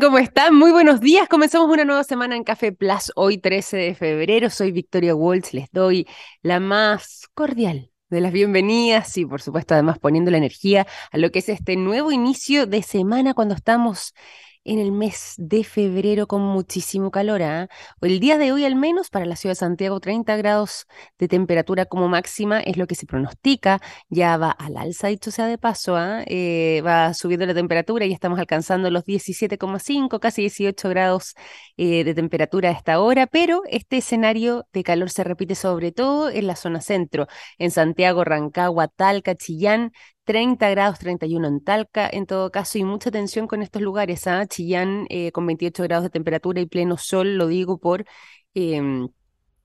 ¿Cómo están? Muy buenos días. Comenzamos una nueva semana en Café Plus. Hoy 13 de febrero. Soy Victoria Waltz. Les doy la más cordial de las bienvenidas y por supuesto además poniendo la energía a lo que es este nuevo inicio de semana cuando estamos en el mes de febrero con muchísimo calor. ¿ah? El día de hoy al menos para la ciudad de Santiago 30 grados de temperatura como máxima es lo que se pronostica. Ya va al alza, dicho sea de paso, ¿ah? eh, va subiendo la temperatura y estamos alcanzando los 17,5, casi 18 grados eh, de temperatura a esta hora, pero este escenario de calor se repite sobre todo en la zona centro, en Santiago, Rancagua, Talca, Chillán, 30 grados, 31 en Talca, en todo caso, y mucha tensión con estos lugares. ¿ah? Chillán eh, con 28 grados de temperatura y pleno sol, lo digo por em,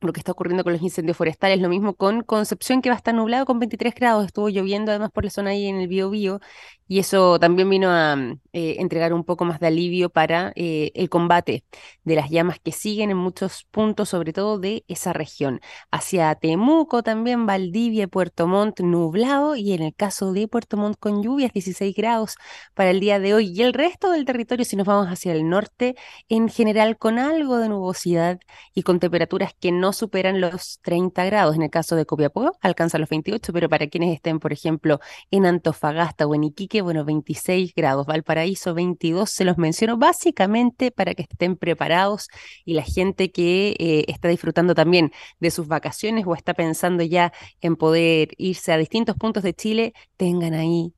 lo que está ocurriendo con los incendios forestales. Lo mismo con Concepción, que va a estar nublado con 23 grados. Estuvo lloviendo además por la zona ahí en el Biobío y eso también vino a mm, eh, entregar un poco más de alivio para eh, el combate de las llamas que siguen en muchos puntos, sobre todo de esa región. Hacia Temuco también, Valdivia, Puerto Montt nublado y en el caso de Puerto Montt con lluvias, 16 grados para el día de hoy. Y el resto del territorio, si nos vamos hacia el norte, en general con algo de nubosidad y con temperaturas que no superan los 30 grados. En el caso de Copiapó alcanza los 28, pero para quienes estén, por ejemplo, en Antofagasta o en Iquique, bueno, 26 grados, Valparaíso 22, se los menciono básicamente para que estén preparados y la gente que eh, está disfrutando también de sus vacaciones o está pensando ya en poder irse a distintos puntos de Chile, tengan ahí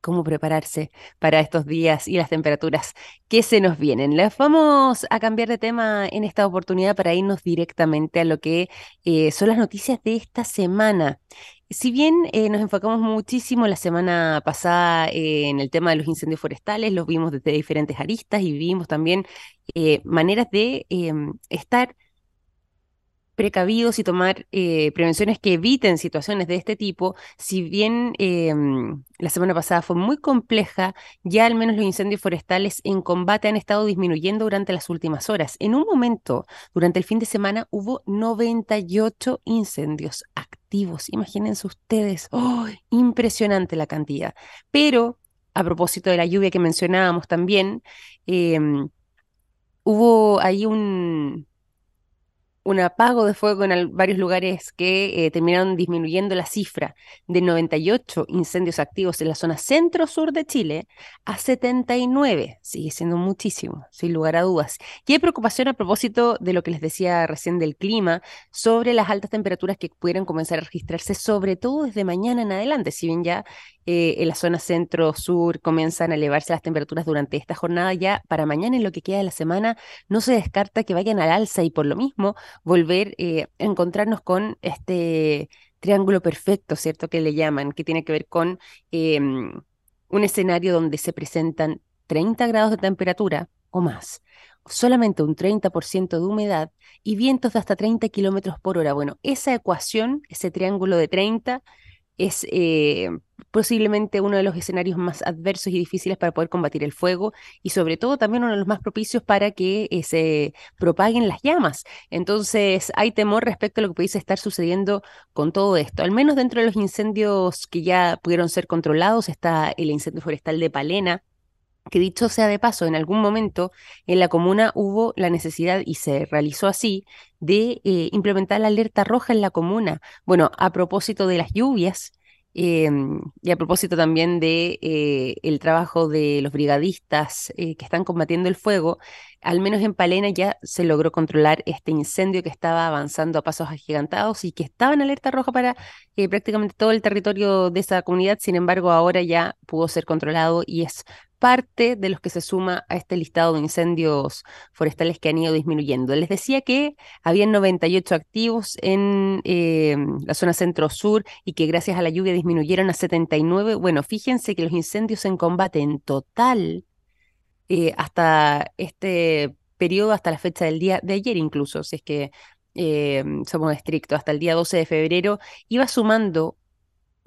cómo prepararse para estos días y las temperaturas que se nos vienen. Les vamos a cambiar de tema en esta oportunidad para irnos directamente a lo que eh, son las noticias de esta semana. Si bien eh, nos enfocamos muchísimo la semana pasada en el tema de los incendios forestales, los vimos desde diferentes aristas y vimos también eh, maneras de em, estar precavidos y tomar eh, prevenciones que eviten situaciones de este tipo, si bien em, la semana pasada fue muy compleja, ya al menos los incendios forestales en combate han estado disminuyendo durante las últimas horas. En un momento, durante el fin de semana, hubo 98 incendios activos. Imagínense ustedes, ¡oh! impresionante la cantidad. Pero, a propósito de la lluvia que mencionábamos también, em, hubo ahí un un apago de fuego en varios lugares que eh, terminaron disminuyendo la cifra de 98 incendios activos en la zona centro-sur de Chile a 79. Sigue siendo muchísimo, sin lugar a dudas. Y hay preocupación a propósito de lo que les decía recién del clima, sobre las altas temperaturas que pudieran comenzar a registrarse, sobre todo desde mañana en adelante, si bien ya eh, en la zona centro-sur comienzan a elevarse las temperaturas durante esta jornada, ya para mañana en lo que queda de la semana no se descarta que vayan al alza y por lo mismo volver eh, a encontrarnos con este triángulo perfecto, ¿cierto? Que le llaman, que tiene que ver con em, un escenario donde se presentan 30 grados de temperatura o más, solamente un 30% de humedad y vientos de hasta 30 kilómetros por hora. Bueno, esa ecuación, ese triángulo de 30, es eh, posiblemente uno de los escenarios más adversos y difíciles para poder combatir el fuego y sobre todo también uno de los más propicios para que eh, se propaguen las llamas. Entonces hay temor respecto a lo que pudiese estar sucediendo con todo esto. Al menos dentro de los incendios que ya pudieron ser controlados está el incendio forestal de Palena, que dicho sea de paso, en algún momento en la comuna hubo la necesidad, y se realizó así, de eh, implementar la alerta roja en la comuna. Bueno, a propósito de las lluvias, Em, y a propósito también de eh, el trabajo de los brigadistas eh, que están combatiendo el fuego, al menos en Palena ya se logró controlar este incendio que estaba avanzando a pasos agigantados y que estaba en alerta roja para prácticamente todo el territorio de esa comunidad. Sin embargo, ahora ya pudo ser controlado y es parte de los que se suma a este listado de incendios forestales que han ido disminuyendo. Les decía que habían 98 activos en eh, la zona centro-sur y que gracias a la lluvia disminuyeron a 79. Bueno, fíjense que los incendios en combate en total eh, hasta este periodo, hasta la fecha del día de ayer incluso, si es que eh, somos estrictos, hasta el día 12 de febrero, iba sumando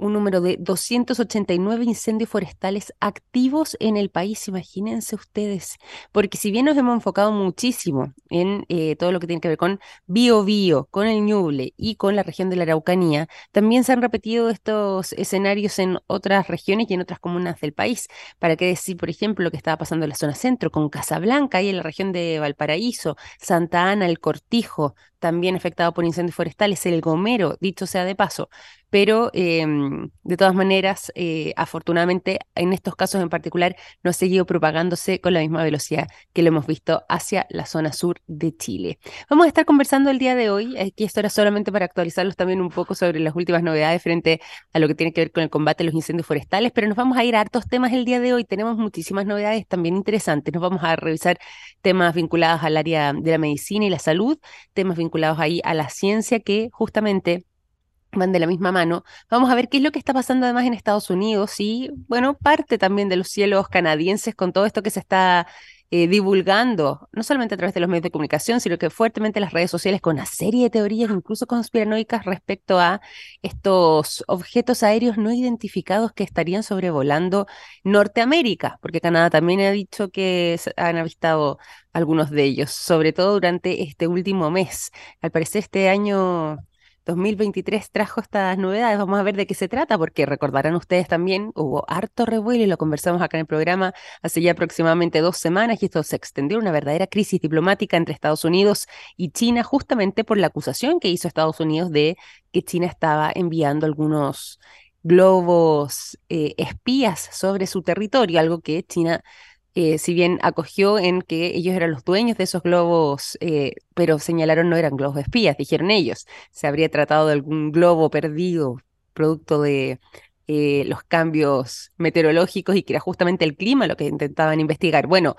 un número de 289 incendios forestales activos en el país, imagínense ustedes, porque si bien nos hemos enfocado muchísimo en eh, todo lo que tiene que ver con Bio Bio, con el Ñuble y con la región de la Araucanía, también se han repetido estos escenarios en otras regiones y en otras comunas del país. Para qué decir, por ejemplo, lo que estaba pasando en la zona centro con Casablanca y en la región de Valparaíso, Santa Ana, El Cortijo, también afectado por incendios forestales, el Gomero, dicho sea de paso. Pero em, de todas maneras, eh, afortunadamente, en estos casos en particular, no ha seguido propagándose con la misma velocidad que lo hemos visto hacia la zona sur de Chile. Vamos a estar conversando el día de hoy, aquí esto era solamente para actualizarlos también un poco sobre las últimas novedades frente a lo que tiene que ver con el combate a los incendios forestales, pero nos vamos a ir a hartos temas el día de hoy. Tenemos muchísimas novedades también interesantes. Nos vamos a revisar temas vinculados al área de la medicina y la salud, temas vinculados ahí a la ciencia que justamente van de la misma mano. Vamos a ver qué es lo que está pasando además en Estados Unidos y, bueno, parte también de los cielos canadienses con todo esto que se está eh, divulgando, no solamente a través de los medios de comunicación, sino que fuertemente en las redes sociales con una serie de teorías, incluso conspiranoicas, respecto a estos objetos aéreos no identificados que estarían sobrevolando Norteamérica, porque Canadá también ha dicho que han avistado algunos de ellos, sobre todo durante este último mes. Al parecer este año 2023 trajo estas novedades. Vamos a ver de qué se trata, porque recordarán ustedes también, hubo harto revuelo y lo conversamos acá en el programa hace ya aproximadamente dos semanas y esto se extendió una verdadera crisis diplomática entre Estados Unidos y China justamente por la acusación que hizo Estados Unidos de que China estaba enviando algunos globos eh, espías sobre su territorio, algo que China eh, si bien acogió en que ellos eran los dueños de esos globos, eh, pero señalaron no eran globos espías, dijeron ellos. Se habría tratado de algún globo perdido, producto de eh, los cambios meteorológicos y que era justamente el clima lo que intentaban investigar. Bueno,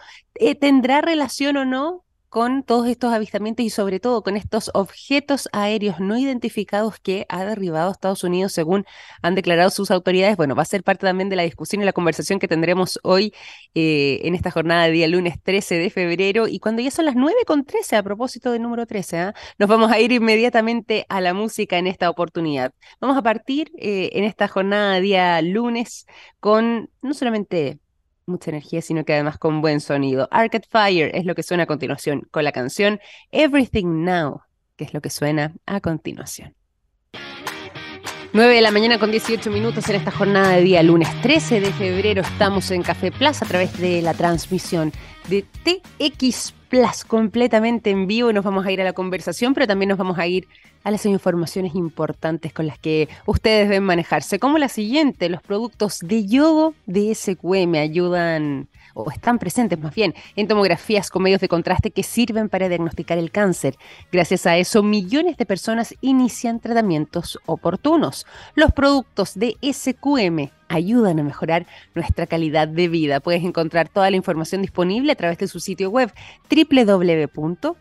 ¿tendrá relación o no? Con todos estos avistamientos y sobre todo con estos objetos aéreos no identificados que ha derribado Estados Unidos según han declarado sus autoridades. Bueno, va a ser parte también de la discusión y la conversación que tendremos hoy eh, en esta jornada de día lunes 13 de febrero y cuando ya son las 9 con 13 a propósito del número 13, ¿ah? nos vamos a ir inmediatamente a la música en esta oportunidad. Vamos a partir eh, en esta jornada de día lunes con no solamente mucha energía, sino que además con buen sonido. Arcade Fire es lo que suena a continuación con la canción Everything Now, que es lo que suena a continuación. 9 de la mañana con 18 minutos en esta jornada de día lunes 13 de febrero. Estamos en Café Plaza a través de la transmisión de TX Completamente en vivo y nos vamos a ir a la conversación, pero también nos vamos a ir a las informaciones importantes con las que ustedes deben manejarse, como la siguiente, los productos de yodo de SQM ayudan o están presentes más bien en tomografías con medios de contraste que sirven para diagnosticar el cáncer. Gracias a eso, millones de personas inician tratamientos oportunos. Los productos de SQM ayudan a mejorar nuestra calidad de vida. Puedes encontrar toda la información disponible a través de su sitio web www.sqm.com.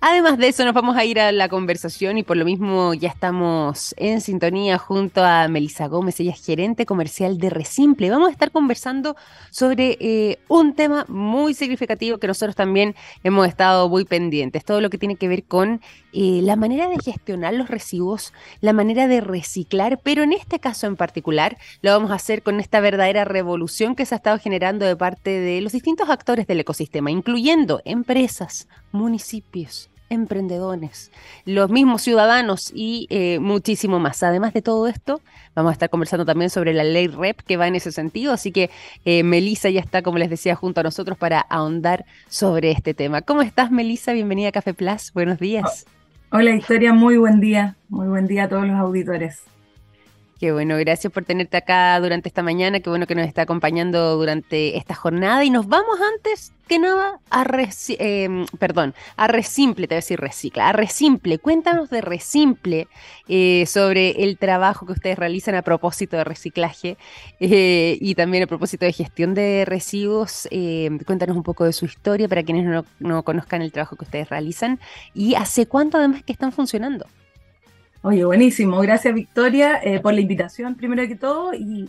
Además de eso, nos vamos a ir a la conversación y por lo mismo ya estamos en sintonía junto a Melisa Gómez, ella es gerente comercial de Resimple. Vamos a estar conversando sobre eh, un tema muy significativo que nosotros también hemos estado muy pendientes, todo lo que tiene que ver con eh, la manera de gestionar los residuos, la manera de reciclar, pero en este caso en particular lo vamos a hacer con esta verdadera revolución que se ha estado generando de parte de los distintos actores del ecosistema, incluyendo empresas, municipios, emprendedores, los mismos ciudadanos y eh, muchísimo más. Además de todo esto, vamos a estar conversando también sobre la ley REP que va en ese sentido, así que eh, Melisa ya está, como les decía, junto a nosotros para ahondar sobre este tema. ¿Cómo estás, Melisa? Bienvenida a Café Plus. Buenos días. Hola, Historia. Muy buen día. Muy buen día a todos los auditores. Qué bueno, gracias por tenerte acá durante esta mañana, qué bueno que nos está acompañando durante esta jornada. Y nos vamos antes que nada a eh, perdón, a Resimple, te voy a decir recicla, a Resimple, cuéntanos de Resimple eh, sobre el trabajo que ustedes realizan a propósito de reciclaje eh, y también a propósito de gestión de residuos, cuéntanos un poco de su historia para quienes no, no conozcan el trabajo que ustedes realizan y hace cuánto además que están funcionando. Oye, buenísimo. Gracias, Victoria, eh, por la invitación, primero que todo. Y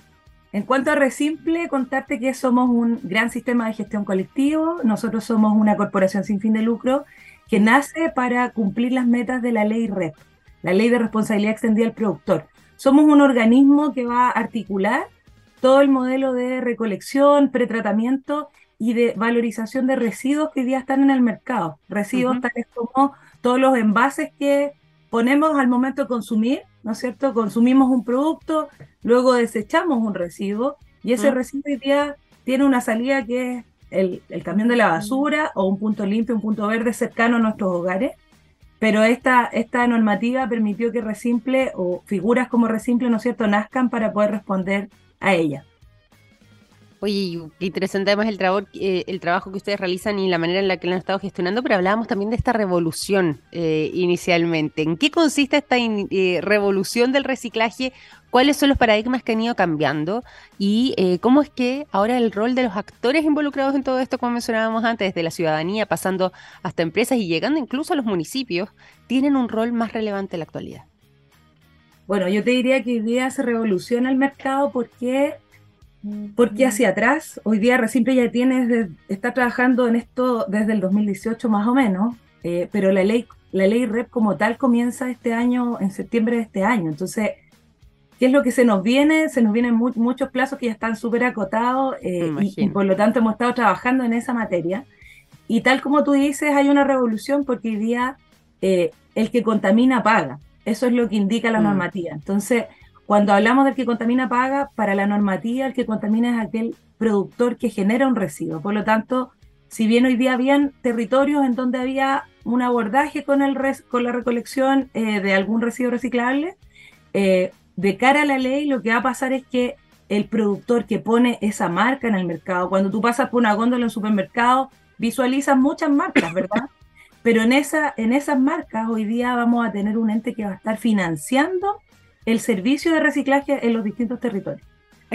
en cuanto a Resimple, contarte que somos un gran sistema de gestión colectivo. Nosotros somos una corporación sin fin de lucro que nace para cumplir las metas de la ley REP. la ley de responsabilidad extendida al productor. Somos un organismo que va a articular todo el modelo de recolección, pretratamiento y de valorización de residuos que hoy día están en el mercado. Residuos tales como todos los envases que ponemos al momento de consumir, ¿no es cierto? Consumimos un producto, luego desechamos un residuo y ese residuo hoy día tiene una salida que es el, el, camión de la basura o un punto limpio, un punto verde cercano a nuestros hogares. Pero esta, esta normativa permitió que Resimple o figuras como Resimple, ¿no es cierto?, nazcan para poder responder a ella. Oye, interesante además el, eh, el trabajo que ustedes realizan y la manera en la que lo han estado gestionando, pero hablábamos también de esta revolución eh, inicialmente. ¿En qué consiste esta eh, revolución del reciclaje? ¿Cuáles son los paradigmas que han ido cambiando? ¿Y cómo es que ahora el rol de los actores involucrados en todo esto, como mencionábamos antes, desde la ciudadanía, pasando hasta empresas y llegando incluso a los municipios, tienen un rol más relevante en la actualidad? Bueno, yo te diría que hoy día se revoluciona el mercado porque porque hacia atrás, hoy día Resimple ya tiene, está trabajando en esto desde el 2018 más o menos, eh, pero la ley, la ley REP como tal comienza este año, en septiembre de este año. Entonces, ¿qué es lo que se nos viene? Se nos vienen muchos plazos que ya están súper acotados eh, y, por lo tanto hemos estado trabajando en esa materia. Y tal como tú dices, hay una revolución porque hoy día eh, el que contamina paga. Eso es lo que indica la mm. normativa. Entonces, cuando hablamos del que contamina paga, para la normativa el que contamina es aquel productor que genera un residuo. Por lo tanto, si bien hoy día habían territorios en donde había un abordaje con, el con la recolección eh, de algún residuo reciclable, eh, de cara a la ley lo que va a pasar es que el productor que pone esa marca en el mercado, cuando tú pasas por una góndola en un supermercado, visualizas muchas marcas, ¿verdad? Pero en, esa, en esas marcas hoy día vamos a tener un ente que va a estar financiando el servicio de reciclaje en los distintos territorios,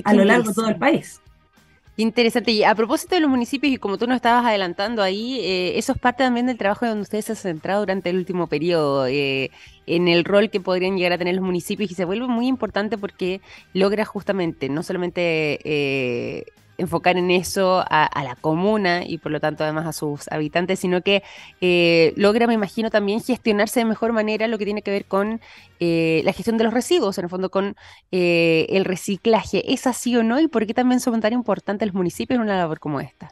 a lo largo de todo el país. Interesante. Y a propósito de los municipios, y como tú nos estabas adelantando ahí, eh, eso es parte también del trabajo donde ustedes se han centrado durante el último periodo, eh, en el rol que podrían llegar a tener los municipios, y se vuelve muy importante porque logra justamente no solamente eh, enfocar en eso a, la comuna y por lo tanto además a sus habitantes, sino que eh, logra, me imagino, también gestionarse de mejor manera lo que tiene que ver con eh, la gestión de los residuos, en el fondo con eh, el reciclaje. ¿Es así o no? ¿Y por qué también son tan importantes los municipios en una labor como esta?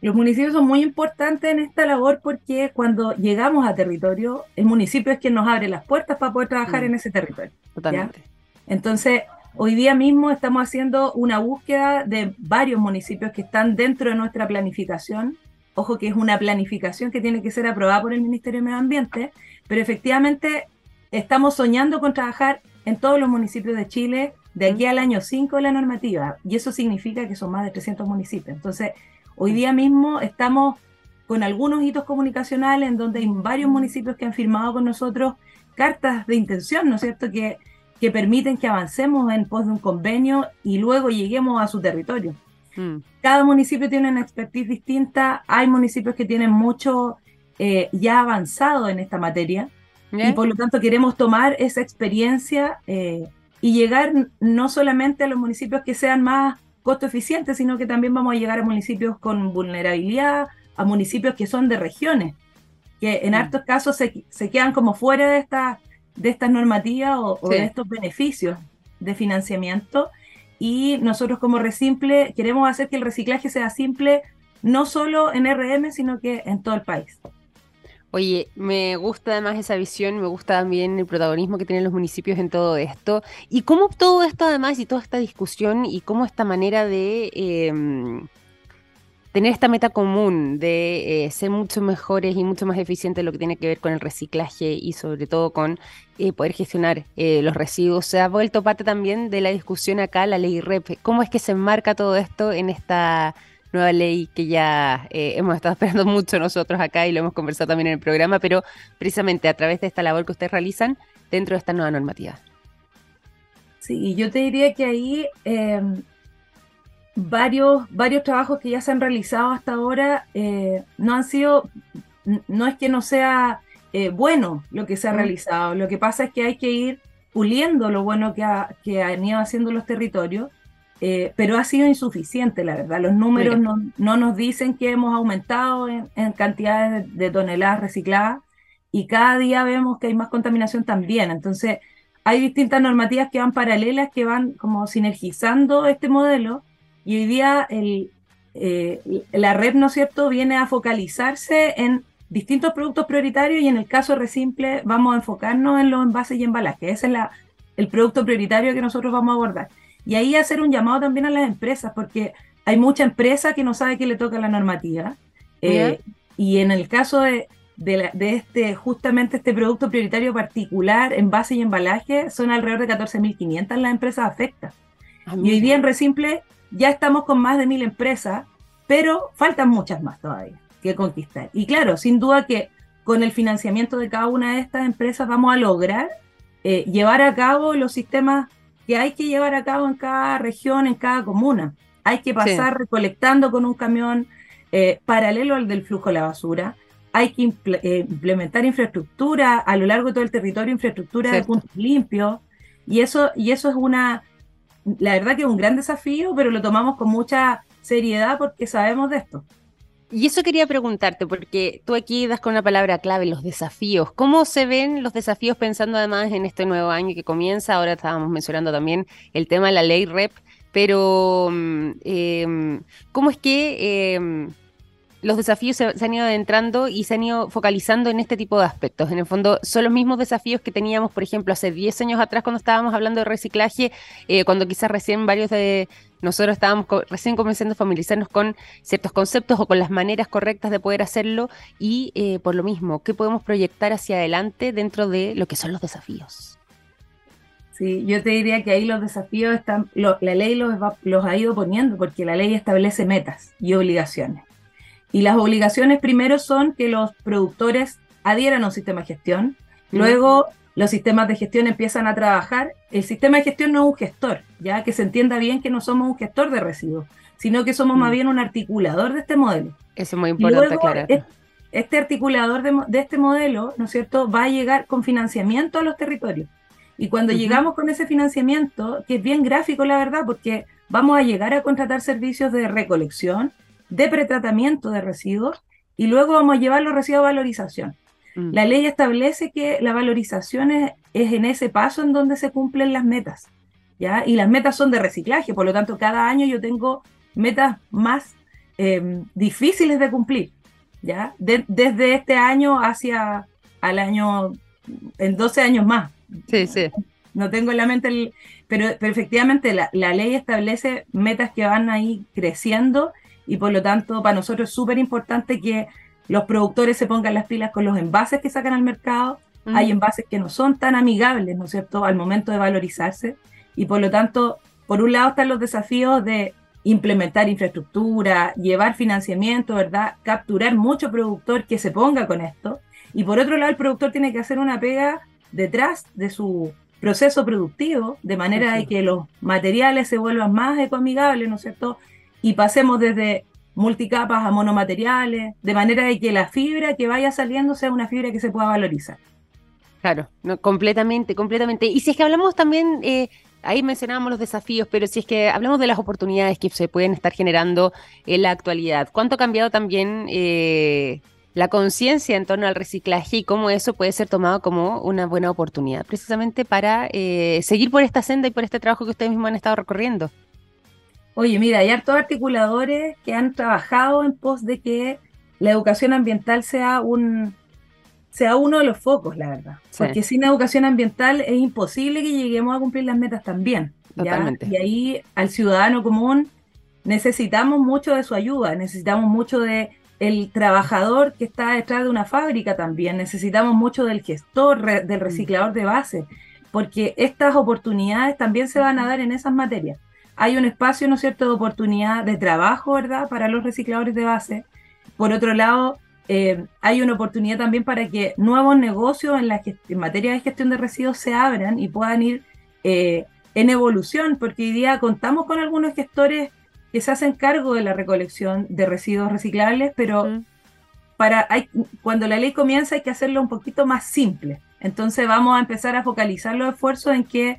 Los municipios son muy importantes en esta labor porque cuando llegamos a territorio, el municipio es quien nos abre las puertas para poder trabajar mm. en ese territorio. Totalmente. Entonces, Hoy día mismo estamos haciendo una búsqueda de varios municipios que están dentro de nuestra planificación. Ojo que es una planificación que tiene que ser aprobada por el Ministerio de Medio Ambiente, pero efectivamente estamos soñando con trabajar en todos los municipios de Chile de aquí al año 5 de la normativa, y eso significa que son más de 300 municipios. Entonces, hoy día mismo estamos con algunos hitos comunicacionales en donde hay varios municipios que han firmado con nosotros cartas de intención, ¿no es cierto?, que que permiten que avancemos en pos de un convenio y luego lleguemos a su territorio. Mm. Cada municipio tiene una expertise distinta, hay municipios que tienen mucho eh, ya avanzado en esta materia y por lo tanto queremos tomar esa experiencia eh, y llegar no solamente a los municipios que sean más costo eficientes, sino que también vamos a llegar a municipios con vulnerabilidad, a municipios que son de regiones, que en mm. casos se, se quedan como fuera de esta de estas normativas o, de estos beneficios de financiamiento. Y nosotros como Resimple queremos hacer que el reciclaje sea simple no solo en RM, sino que en todo el país. Oye, me gusta además esa visión, me gusta también el protagonismo que tienen los municipios en todo esto. Y cómo todo esto además y toda esta discusión y cómo esta manera de... Em, tener esta meta común de eh, ser mucho mejores y mucho más eficientes en lo que tiene que ver con el reciclaje y sobre todo con eh, poder gestionar eh, los residuos. Se ha vuelto parte también de la discusión acá, la ley REP. ¿Cómo es que se enmarca todo esto en esta nueva ley que ya hemos estado esperando mucho nosotros acá y lo hemos conversado también en el programa, pero precisamente a través de esta labor que ustedes realizan dentro de esta nueva normativa? Sí, yo te diría que ahí em, varios, varios trabajos que ya se han realizado hasta ahora eh, no han sido, no es que no sea eh, bueno lo que se ha realizado, lo que pasa es que hay que ir puliendo lo bueno que, que han ido haciendo los territorios, eh, pero ha sido insuficiente, la verdad. Los números no, nos dicen que hemos aumentado en, cantidades de, toneladas recicladas y cada día vemos que hay más contaminación también. Entonces, hay distintas normativas que van paralelas, que van como sinergizando este modelo y hoy día el, eh, la red, ¿no es cierto?, viene a focalizarse en distintos productos prioritarios y en el caso Resimple vamos a enfocarnos en los envases y embalajes. Ese es la, el producto prioritario que nosotros vamos a abordar. Y ahí hacer un llamado también a las empresas, porque hay mucha empresa que no sabe que le toca la normativa. Eh, y en el caso de, de, este, justamente este producto prioritario particular, envase y embalaje, son alrededor de 14.500 las empresas afectadas. Ah, y hoy día en Resimple ya estamos con más de mil empresas, pero faltan muchas más todavía que conquistar. Y claro, sin duda que con el financiamiento de cada una de estas empresas vamos a lograr eh, llevar a cabo los sistemas que hay que llevar a cabo en cada región, en cada comuna. Hay que pasar recolectando con un camión eh, paralelo al del flujo de la basura. Hay que eh, implementar infraestructura a lo largo de todo el territorio, infraestructura de puntos limpios. Y eso, y eso es una, la verdad que es un gran desafío, pero lo tomamos con mucha seriedad porque sabemos de esto. Y eso quería preguntarte, porque tú aquí das con una palabra clave, los desafíos. ¿Cómo se ven los desafíos pensando además en este nuevo año que comienza? Ahora estábamos mencionando también el tema de la ley REP, pero mm, em, ¿cómo es que em, los desafíos se, han ido adentrando y se han ido focalizando en este tipo de aspectos. En el fondo, son los mismos desafíos que teníamos, por ejemplo, hace 10 años atrás cuando estábamos hablando de reciclaje, eh, cuando quizás recién varios de nosotros estábamos recién comenzando a familiarizarnos con ciertos conceptos o con las maneras correctas de poder hacerlo y eh, por lo mismo, ¿qué podemos proyectar hacia adelante dentro de lo que son los desafíos? Sí, yo te diría que ahí los desafíos están, la ley los, los ha ido poniendo porque la ley establece metas y obligaciones. Y las obligaciones primero son que los productores adhieran a un sistema de gestión, luego los sistemas de gestión empiezan a trabajar. El sistema de gestión no es un gestor, ya que se entienda bien que no somos un gestor de residuos, sino que somos más mm. bien un articulador de este modelo. Eso es muy importante. Este articulador de, este modelo, ¿no es cierto?, va a llegar con financiamiento a los territorios. Y cuando llegamos con ese financiamiento, que es bien gráfico la verdad, porque vamos a llegar a contratar servicios de recolección, de pretratamiento de residuos y luego vamos a llevar los residuos a valorización. Mm. La ley establece que la valorización es, en ese paso en donde se cumplen las metas, ¿ya? Y las metas son de reciclaje, por lo tanto, cada año yo tengo metas más em, difíciles de cumplir, ¿ya? desde este año hacia al año, en 12 años más. Sí, sí. No tengo en la mente, el, pero, pero efectivamente la, la ley establece metas que van ahí creciendo y por lo tanto para nosotros es súper importante que los productores se pongan las pilas con los envases que sacan al mercado. Hay envases que no son tan amigables, ¿no es cierto?, al momento de valorizarse. Y por lo tanto, por un lado están los desafíos de implementar infraestructura, llevar financiamiento, ¿verdad? Capturar mucho productor que se ponga con esto. Y por otro lado, el productor tiene que hacer una pega detrás de su proceso productivo, de manera de que los materiales se vuelvan más ecoamigables, ¿no es cierto? Y pasemos desde multicapas a monomateriales, de manera de que la fibra que vaya saliendo sea una fibra que se pueda valorizar. Claro, no, completamente, completamente. Y si es que hablamos también, eh, ahí mencionábamos los desafíos, pero si es que hablamos de las oportunidades que se pueden estar generando en la actualidad, ¿cuánto ha cambiado también eh, la conciencia en torno al reciclaje y cómo eso puede ser tomado como una buena oportunidad, precisamente para eh, seguir por esta senda y por este trabajo que ustedes mismos han estado recorriendo? Oye, mira, hay hartos articuladores que han trabajado en pos de que la educación ambiental sea un sea uno de los focos, la verdad. Porque sin educación ambiental es imposible que lleguemos a cumplir las metas también. Y ahí al ciudadano común necesitamos mucho de su ayuda, necesitamos mucho de el trabajador que está detrás de una fábrica también, necesitamos mucho del gestor, del mm. reciclador de base, porque estas oportunidades también se van a dar en esas materias hay un espacio, ¿no es cierto?, de oportunidad de trabajo, ¿verdad?, para los recicladores de base. Por otro lado, eh, hay una oportunidad también para que nuevos negocios en, la en materia de gestión de residuos se abran y puedan ir eh, en evolución, porque hoy día contamos con algunos gestores que se hacen cargo de la recolección de residuos reciclables, pero para hay, cuando la ley comienza hay que hacerlo un poquito más simple. Entonces vamos a empezar a focalizar los esfuerzos en que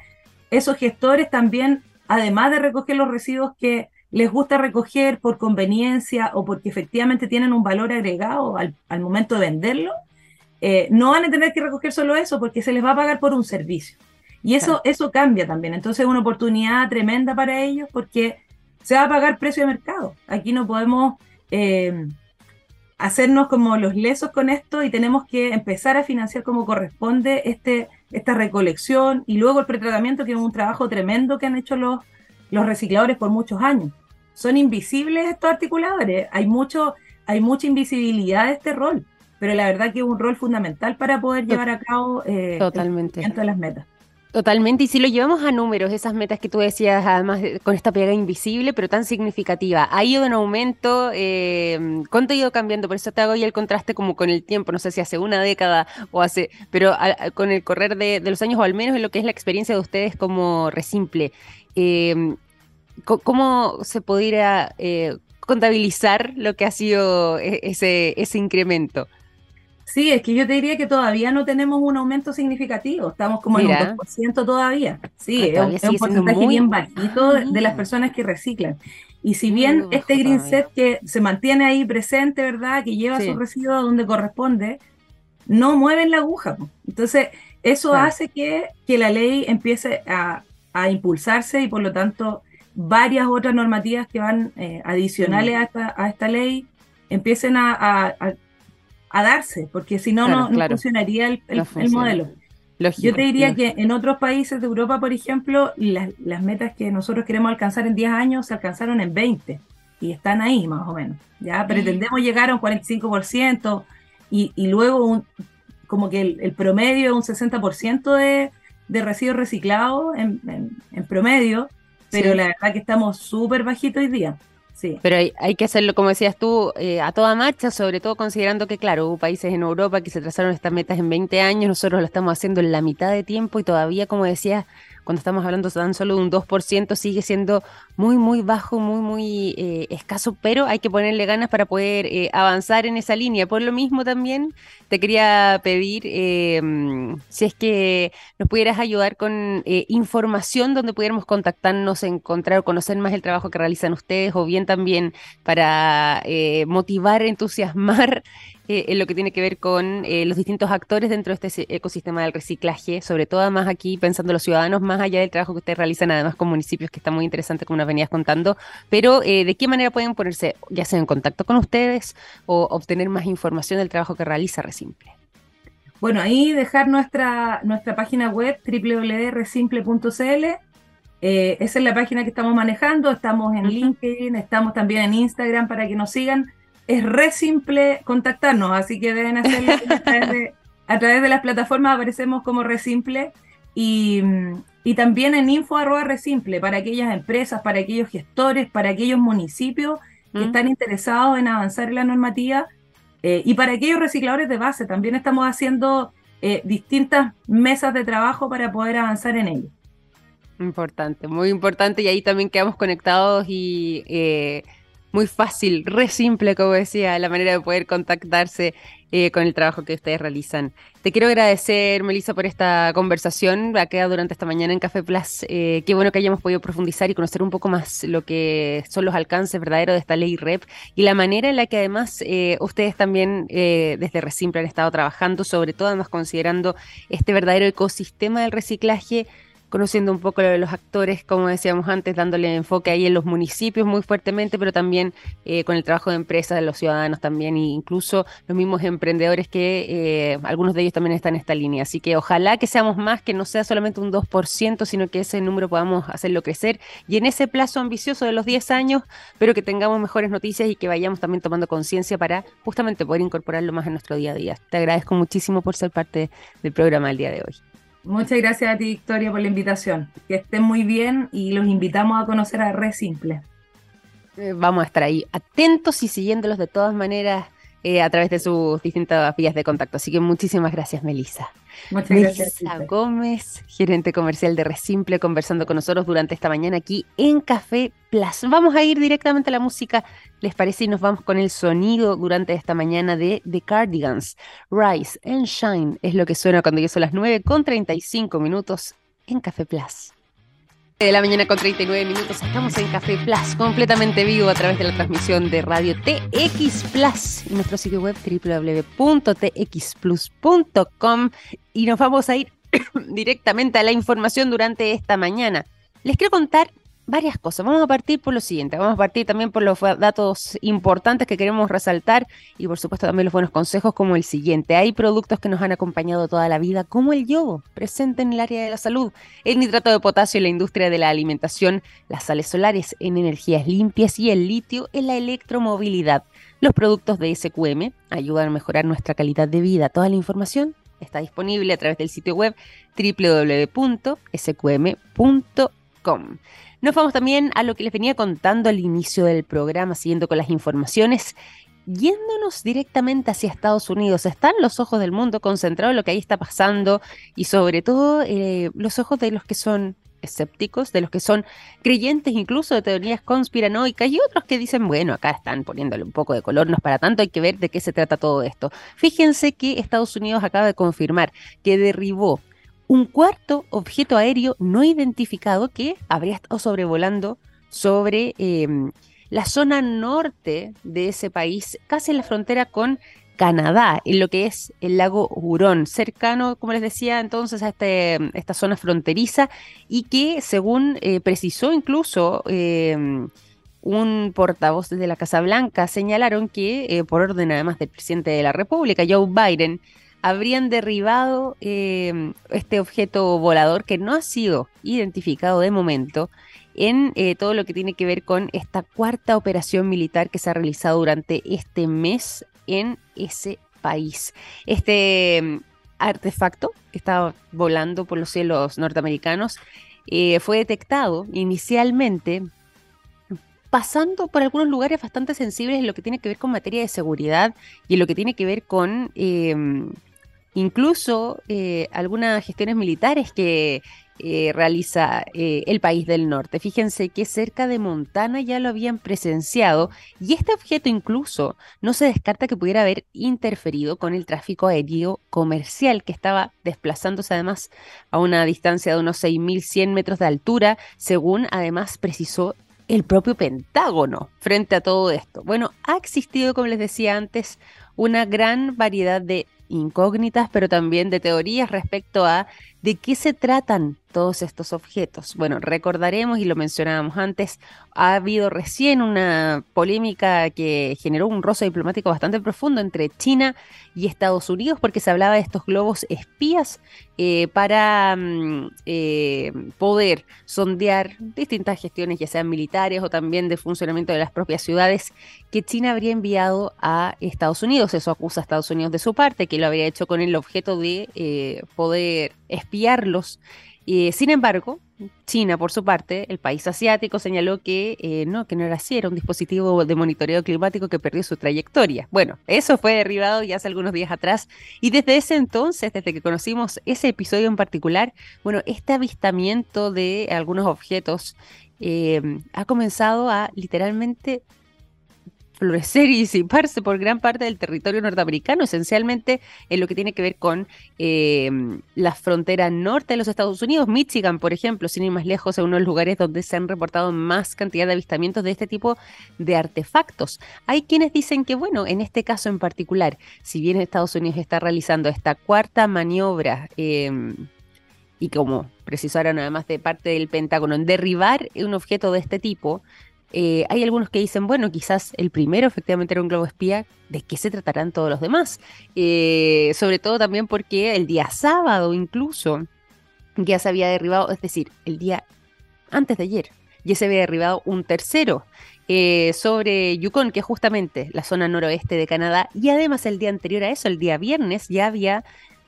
esos gestores también además de recoger los residuos que les gusta recoger por conveniencia o porque efectivamente tienen un valor agregado al, momento de venderlo, eh, no van a tener que recoger solo eso porque se les va a pagar por un servicio. Y eso, eso cambia también. Entonces es una oportunidad tremenda para ellos porque se va a pagar precio de mercado. Aquí no podemos eh, hacernos como los lesos con esto y tenemos que empezar a financiar como corresponde este, esta recolección y luego el pretratamiento, que es un trabajo tremendo que han hecho los, los recicladores por muchos años. Son invisibles estos articuladores, hay, mucho, hay mucha invisibilidad de este rol, pero la verdad que es un rol fundamental para poder llevar a cabo eh, Totalmente. el de las metas. Totalmente, y si lo llevamos a números, esas metas que tú decías, además con esta pega invisible, pero tan significativa, ¿ha ido en aumento? Eh, ¿Cuánto ha ido cambiando? Por eso te hago ahí el contraste como con el tiempo, no sé si hace una década o hace, pero con el correr de, los años o al menos en lo que es la experiencia de ustedes como Resimple. Eh, ¿Cómo se podría eh, contabilizar lo que ha sido e, ese, ese incremento? Sí, es que yo te diría que todavía no tenemos un aumento significativo, estamos como en un 2% todavía. Sí, ah, es, un porcentaje bien bajito de las personas que reciclan. Y si bien este green set que se mantiene ahí presente, ¿verdad? Que lleva su residuo donde corresponde, no mueven la aguja. Entonces, eso hace que, que, la ley empiece a, a, impulsarse y por lo tanto varias otras normativas que van eh, adicionales a, esta, a, esta, ley empiecen a, a darse, porque si no, no, funcionaría el, el, modelo. Yo te diría que en otros países de Europa, por ejemplo, las, las, metas que nosotros queremos alcanzar en 10 años se alcanzaron en 20 y están ahí más o menos. Ya pretendemos llegar a un 45% y, y luego un, como que el, promedio es un 60% de, de residuos reciclados en, en, promedio, pero la verdad que estamos súper bajitos hoy día. Pero hay, que hacerlo, como decías tú, eh, a toda marcha, sobre todo considerando que, claro, hubo países en Europa que se trazaron estas metas en 20 años, nosotros lo estamos haciendo en la mitad de tiempo y todavía, como decías, cuando estamos hablando tan solo de un 2%, sigue siendo muy, muy bajo, muy, muy eh, escaso, pero hay que ponerle ganas para poder eh, avanzar en esa línea. Por lo mismo también te quería pedir em, si es que nos pudieras ayudar con eh, información donde pudiéramos contactarnos, encontrar o conocer más el trabajo que realizan ustedes, o bien también para motivar, entusiasmar eh, en lo que tiene que ver con eh, los distintos actores dentro de este ecosistema del reciclaje, sobre todo además aquí pensando los ciudadanos, más allá del trabajo que ustedes realizan además con municipios, que está muy interesante como nos venías contando, pero eh, ¿de qué manera pueden ponerse ya sea en contacto con ustedes o obtener más información del trabajo que realiza Resimple? Bueno, ahí dejar nuestra, nuestra página web www.resimple.cl esa es la página que estamos manejando, estamos en LinkedIn, estamos también en Instagram para que nos sigan es re simple contactarnos, así que deben hacerlo a través de, las plataformas, aparecemos como re simple y, también en info arroba resimple para aquellas empresas, para aquellos gestores, para aquellos municipios que mm. están interesados en avanzar en la normativa eh, y para aquellos recicladores de base. También estamos haciendo eh, distintas mesas de trabajo para poder avanzar en ello. Importante, muy importante y ahí también quedamos conectados y eh, muy fácil, re simple, como decía, la manera de poder contactarse eh, con el trabajo que ustedes realizan. Te quiero agradecer, Melissa, por esta conversación. Ha quedado durante esta mañana en Café Plus. Eh, qué bueno que hayamos podido profundizar y conocer un poco más lo que son los alcances verdaderos de esta ley REP y la manera en la que además eh, ustedes también desde Resimple han estado trabajando, sobre todo además considerando este verdadero ecosistema del reciclaje conociendo un poco de los actores, como decíamos antes, dándole enfoque ahí en los municipios muy fuertemente, pero también eh, con el trabajo de empresas, de los ciudadanos también, e incluso los mismos emprendedores que eh, algunos de ellos también están en esta línea. Así que ojalá que seamos más, que no sea solamente un 2%, sino que ese número podamos hacerlo crecer y en ese plazo ambicioso de los 10 años, pero que tengamos mejores noticias y que vayamos también tomando conciencia para justamente poder incorporarlo más en nuestro día a día. Te agradezco muchísimo por ser parte del programa el día de hoy. Muchas gracias a ti, Victoria, por la invitación. Que estén muy bien y los invitamos a conocer a Red Simple. Eh, vamos a estar ahí atentos y siguiéndolos de todas maneras eh, a través de sus distintas vías de contacto. Así que muchísimas gracias, Melissa. Muchas gracias. Melissa Gómez, gerente comercial de Resimple, conversando con nosotros durante esta mañana aquí en Café Plus. Vamos a ir directamente a la música, ¿les parece? Y nos vamos con el sonido durante esta mañana de The Cardigans. Rise and Shine es lo que suena cuando ya son las 9 con 35 minutos en Café Plus. De la mañana con 39 minutos. Estamos en Café Plus, completamente vivo a través de la transmisión de radio TX Plus y nuestro sitio web www.txplus.com. Y nos vamos a ir directamente a la información durante esta mañana. Les quiero contar varias cosas. Vamos a partir por lo siguiente. Vamos a partir también por los datos importantes que queremos resaltar y por supuesto también los buenos consejos como el siguiente. Hay productos que nos han acompañado toda la vida como el yodo, presente en el área de la salud, el nitrato de potasio en la industria de la alimentación, las sales solares en energías limpias y el litio en la electromovilidad. Los productos de SQM ayudan a mejorar nuestra calidad de vida. Toda la información está disponible a través del sitio web www.sqm.com. Nos vamos también a lo que les venía contando al inicio del programa, siguiendo con las informaciones. Yéndonos directamente hacia Estados Unidos, están los ojos del mundo concentrados en lo que ahí está pasando y sobre todo eh, los ojos de los que son escépticos, de los que son creyentes incluso de teorías conspiranoicas y otros que dicen, bueno, acá están poniéndole un poco de color, no es para tanto, hay que ver de qué se trata todo esto. Fíjense que Estados Unidos acaba de confirmar que derribó un cuarto objeto aéreo no identificado que habría estado sobrevolando sobre em, la zona norte de ese país, casi en la frontera con Canadá, en lo que es el lago Hurón, cercano, como les decía entonces, a este, esta zona fronteriza y que según eh, precisó incluso em, un portavoz de la Casa Blanca, señalaron que eh, por orden además del presidente de la República, Joe Biden, habrían derribado em, este objeto volador que no ha sido identificado de momento en eh, todo lo que tiene que ver con esta cuarta operación militar que se ha realizado durante este mes en ese país. Este em, artefacto que estaba volando por los cielos norteamericanos eh, fue detectado inicialmente pasando por algunos lugares bastante sensibles en lo que tiene que ver con materia de seguridad y en lo que tiene que ver con incluso eh, algunas gestiones militares que eh, realiza eh, el país del norte. Fíjense que cerca de Montana ya lo habían presenciado y este objeto incluso no se descarta que pudiera haber interferido con el tráfico aéreo comercial que estaba desplazándose además a una distancia de unos 6.100 metros de altura, según además precisó el propio Pentágono frente a todo esto. Bueno, ha existido, como les decía antes, una gran variedad de incógnitas, pero también de teorías respecto a de qué se tratan todos estos objetos. Bueno, recordaremos, y lo mencionábamos antes, ha habido recién una polémica que generó un roce diplomático bastante profundo entre China y Estados Unidos, porque se hablaba de estos globos espías eh, para mm, eh, poder sondear distintas gestiones, ya sean militares o también de funcionamiento de las propias ciudades, que China habría enviado a Estados Unidos. Eso acusa a Estados Unidos de su parte, que lo habría hecho con el objeto de eh, poder espiarlos sin embargo, China, por su parte, el país asiático, señaló que eh, no, que no era así, era un dispositivo de monitoreo climático que perdió su trayectoria. Bueno, eso fue derribado ya hace algunos días atrás y desde ese entonces, desde que conocimos ese episodio en particular, bueno, este avistamiento de algunos objetos eh, ha comenzado a literalmente florecer y disiparse por gran parte del territorio norteamericano, esencialmente en lo que tiene que ver con eh, la frontera norte de los Estados Unidos, Michigan, por ejemplo, sin ir más lejos, es uno de los lugares donde se han reportado más cantidad de avistamientos de este tipo de artefactos. Hay quienes dicen que, bueno, en este caso en particular, si bien Estados Unidos está realizando esta cuarta maniobra, em, y como precisaron además de parte del Pentágono, en derribar un objeto de este tipo, eh, hay algunos que dicen, bueno, quizás el primero efectivamente era un globo espía, ¿de qué se tratarán todos los demás? Eh, sobre todo también porque el día sábado incluso ya se había derribado, es decir, el día antes de ayer, ya se había derribado un tercero eh, sobre Yukon, que es justamente la zona noroeste de Canadá, y además el día anterior a eso, el día viernes, ya había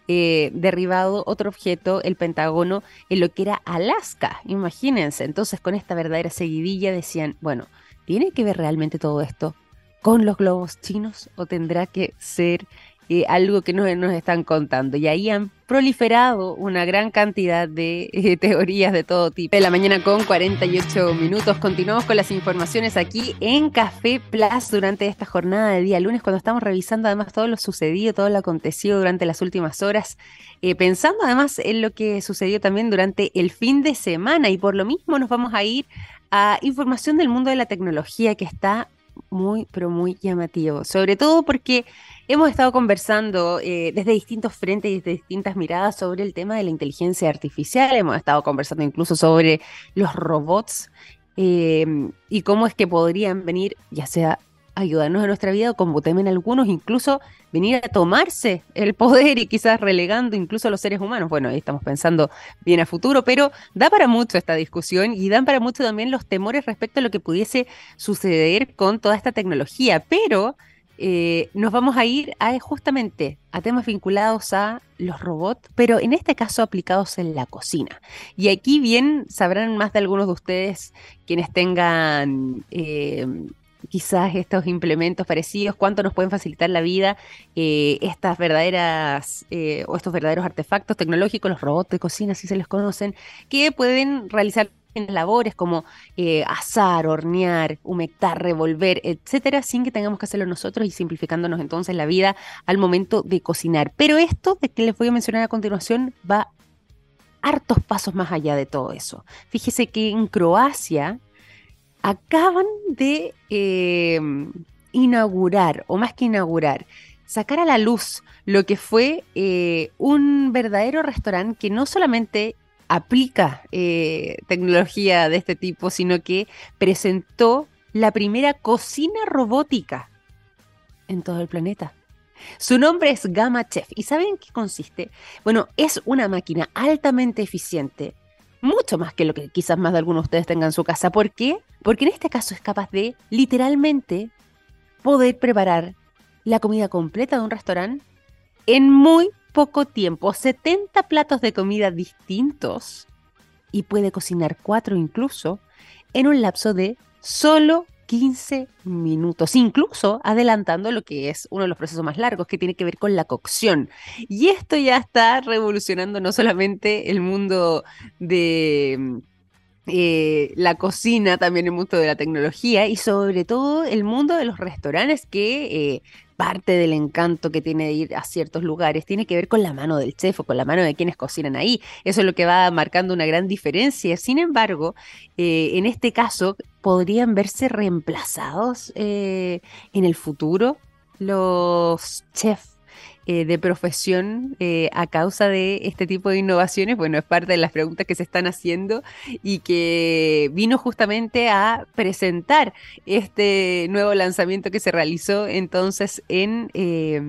eh, derribado otro objeto, el Pentágono, en lo que era Alaska. Imagínense. Entonces, con esta verdadera seguidilla decían, bueno, ¿tiene que ver realmente todo esto con los globos chinos o tendrá que ser algo que nos, nos están contando. Y ahí han proliferado una gran cantidad de eh, teorías de todo tipo. De la mañana con 48 minutos. Continuamos con las informaciones aquí en Café Plus durante esta jornada de día lunes, cuando estamos revisando además todo lo sucedido, todo lo acontecido durante las últimas horas, eh, pensando además en lo que sucedió también durante el fin de semana. Y por lo mismo nos vamos a ir a información del mundo de la tecnología que está muy, pero muy llamativo. Sobre todo porque hemos estado conversando eh, desde distintos frentes y desde distintas miradas sobre el tema de la inteligencia artificial. Hemos estado conversando incluso sobre los robots eh, y cómo es que podrían venir, ya sea ayudarnos en nuestra vida como temen algunos, incluso venir a tomarse el poder y quizás relegando incluso a los seres humanos. Bueno, ahí estamos pensando bien a futuro, pero da para mucho esta discusión y dan para mucho también los temores respecto a lo que pudiese suceder con toda esta tecnología. Pero eh, nos vamos a ir a, justamente a temas vinculados a los robots, pero en este caso aplicados en la cocina. Y aquí bien sabrán más de algunos de ustedes quienes tengan... Eh, quizás estos implementos parecidos, cuánto nos pueden facilitar la vida eh, estas verdaderas eh, o estos verdaderos artefactos tecnológicos, los robots de cocina, si se les conocen, que pueden realizar labores como eh, asar, hornear, humectar, revolver, etcétera, sin que tengamos que hacerlo nosotros y simplificándonos entonces la vida al momento de cocinar. Pero esto que les voy a mencionar a continuación va hartos pasos más allá de todo eso. Fíjese que en Croacia acaban de eh, inaugurar, o más que inaugurar, sacar a la luz lo que fue eh, un verdadero restaurante que no solamente aplica eh, tecnología de este tipo, sino que presentó la primera cocina robótica en todo el planeta. Su nombre es Gamma Chef. ¿Y saben en qué consiste? Bueno, es una máquina altamente eficiente mucho más que lo que quizás más de algunos de ustedes tengan en su casa. ¿Por qué? Porque en este caso es capaz de literalmente poder preparar la comida completa de un restaurante en muy poco tiempo, 70 platos de comida distintos y puede cocinar cuatro incluso en un lapso de solo 15 minutos, incluso adelantando lo que es uno de los procesos más largos que tiene que ver con la cocción. Y esto ya está revolucionando no solamente el mundo de eh, la cocina, también el mundo de la tecnología y sobre todo el mundo de los restaurantes que eh, parte del encanto que tiene de ir a ciertos lugares tiene que ver con la mano del chef o con la mano de quienes cocinan ahí. Eso es lo que va marcando una gran diferencia. Sin embargo, eh, en este caso, podrían verse reemplazados eh, en el futuro los chefs eh, de profesión eh, a causa de este tipo de innovaciones? Bueno, es parte de las preguntas que se están haciendo y que vino justamente a presentar este nuevo lanzamiento que se realizó entonces en... Eh,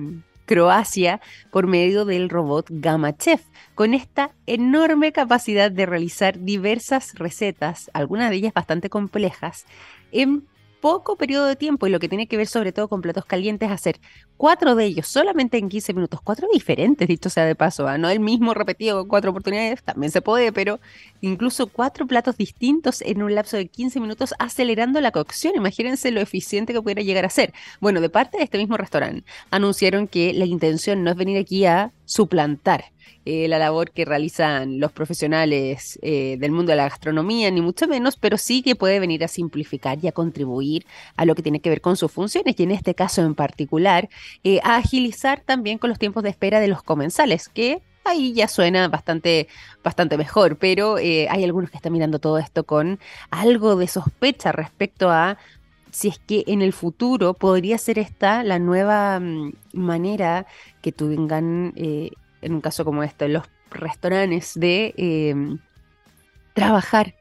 Croacia por medio del robot Gamma Chef, con esta enorme capacidad de realizar diversas recetas, algunas de ellas bastante complejas, en poco periodo de tiempo y lo que tiene que ver sobre todo con platos calientes, hacer cuatro de ellos solamente en 15 minutos, cuatro diferentes, dicho sea de paso, ¿ah? no el mismo repetido cuatro oportunidades, también se puede, pero incluso cuatro platos distintos en un lapso de 15 minutos acelerando la cocción. Imagínense lo eficiente que pudiera llegar a ser. Bueno, de parte de este mismo restaurante, anunciaron que la intención no es venir aquí a suplantar eh, la labor que realizan los profesionales eh, del mundo de la gastronomía, ni mucho menos, pero sí que puede venir a simplificar y a contribuir a lo que tiene que ver con sus funciones y en este caso en particular, eh, a agilizar también con los tiempos de espera de los comensales, que ahí ya suena bastante, bastante mejor, pero hay algunos que están mirando todo esto con algo de sospecha respecto a si es que en el futuro podría ser esta la nueva mm, manera que tengan en un caso como este, los restaurantes de em, trabajar,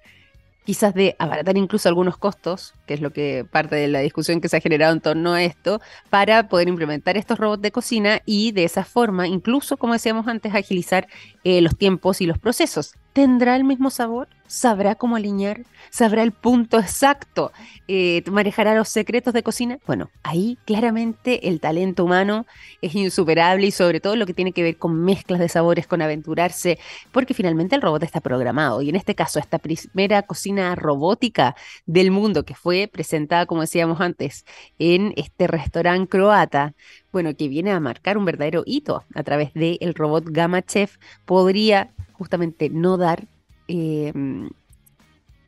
quizás de abaratar incluso algunos costos, que es lo que parte de la discusión que se ha generado en torno a esto, para poder implementar estos robots de cocina y de esa forma, incluso como decíamos antes, agilizar eh, los tiempos y los procesos. ¿Tendrá el mismo sabor? ¿Sabrá cómo alinear? ¿Sabrá el punto exacto? Eh, ¿Manejará los secretos de cocina? Bueno, ahí claramente el talento humano es insuperable y sobre todo lo que tiene que ver con mezclas de sabores, con aventurarse, porque finalmente el robot está programado. Y en este caso, esta primera cocina robótica del mundo que fue presentada, como decíamos antes, en este restaurante croata, bueno, que viene a marcar un verdadero hito a través del robot Gamma Chef, podría justamente no dar Em,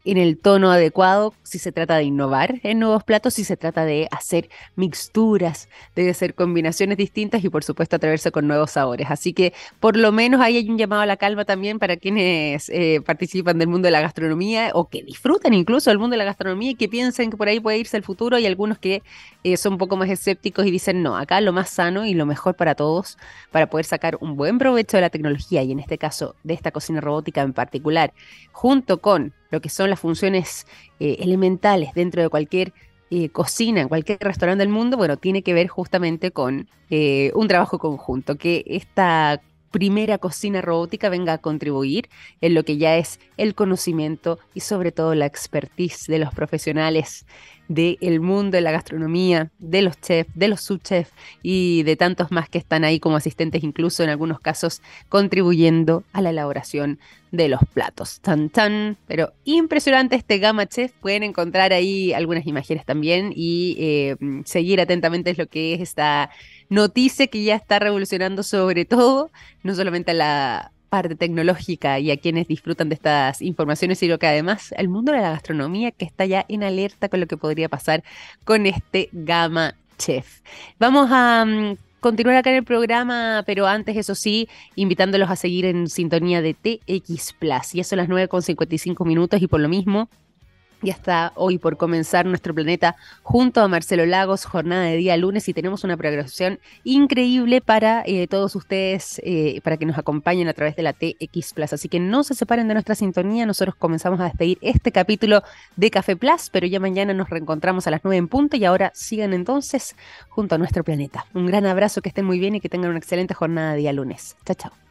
en el tono adecuado si se trata de innovar en nuevos platos, si se trata de hacer mixturas, de hacer combinaciones distintas y por supuesto atreverse con nuevos sabores. Así que por lo menos ahí hay un llamado a la calma también para quienes eh, participan del mundo de la gastronomía o que disfrutan incluso del mundo de la gastronomía y que piensen que por ahí puede irse el futuro y algunos que eh, son un poco más escépticos y dicen no, acá lo más sano y lo mejor para todos para poder sacar un buen provecho de la tecnología y en este caso de esta cocina robótica en particular, junto con lo que son las funciones eh, elementales dentro de cualquier eh, cocina, en cualquier restaurante del mundo, bueno, tiene que ver justamente con eh, un trabajo conjunto, que esta primera cocina robótica venga a contribuir en lo que ya es el conocimiento y sobre todo la expertise de los profesionales del mundo de la gastronomía, de los chefs, de los subchefs y de tantos más que están ahí como asistentes, incluso en algunos casos contribuyendo a la elaboración de los platos. Tan tan, pero impresionante este Gama Chef. Pueden encontrar ahí algunas imágenes también y eh, seguir atentamente lo que es esta noticia que ya está revolucionando sobre todo, no solamente la parte tecnológica y a quienes disfrutan de estas informaciones, sino que además el mundo de la gastronomía que está ya en alerta con lo que podría pasar con este Gama Chef. Vamos a mm, continuar acá en el programa, pero antes, eso sí, invitándolos a seguir en sintonía de TX Plus. Ya son las 9.55 minutos y por lo mismo ya está hoy por comenzar nuestro planeta junto a Marcelo Lagos, jornada de día lunes y tenemos una programación increíble para eh, todos ustedes, eh, para que nos acompañen a través de la TX Plus. Así que no se separen de nuestra sintonía, nosotros comenzamos a despedir este capítulo de Café Plus, pero ya mañana nos reencontramos a las 9 en punto y ahora sigan entonces junto a nuestro planeta. Un gran abrazo, que estén muy bien y que tengan una excelente jornada de día lunes. Chao, chao.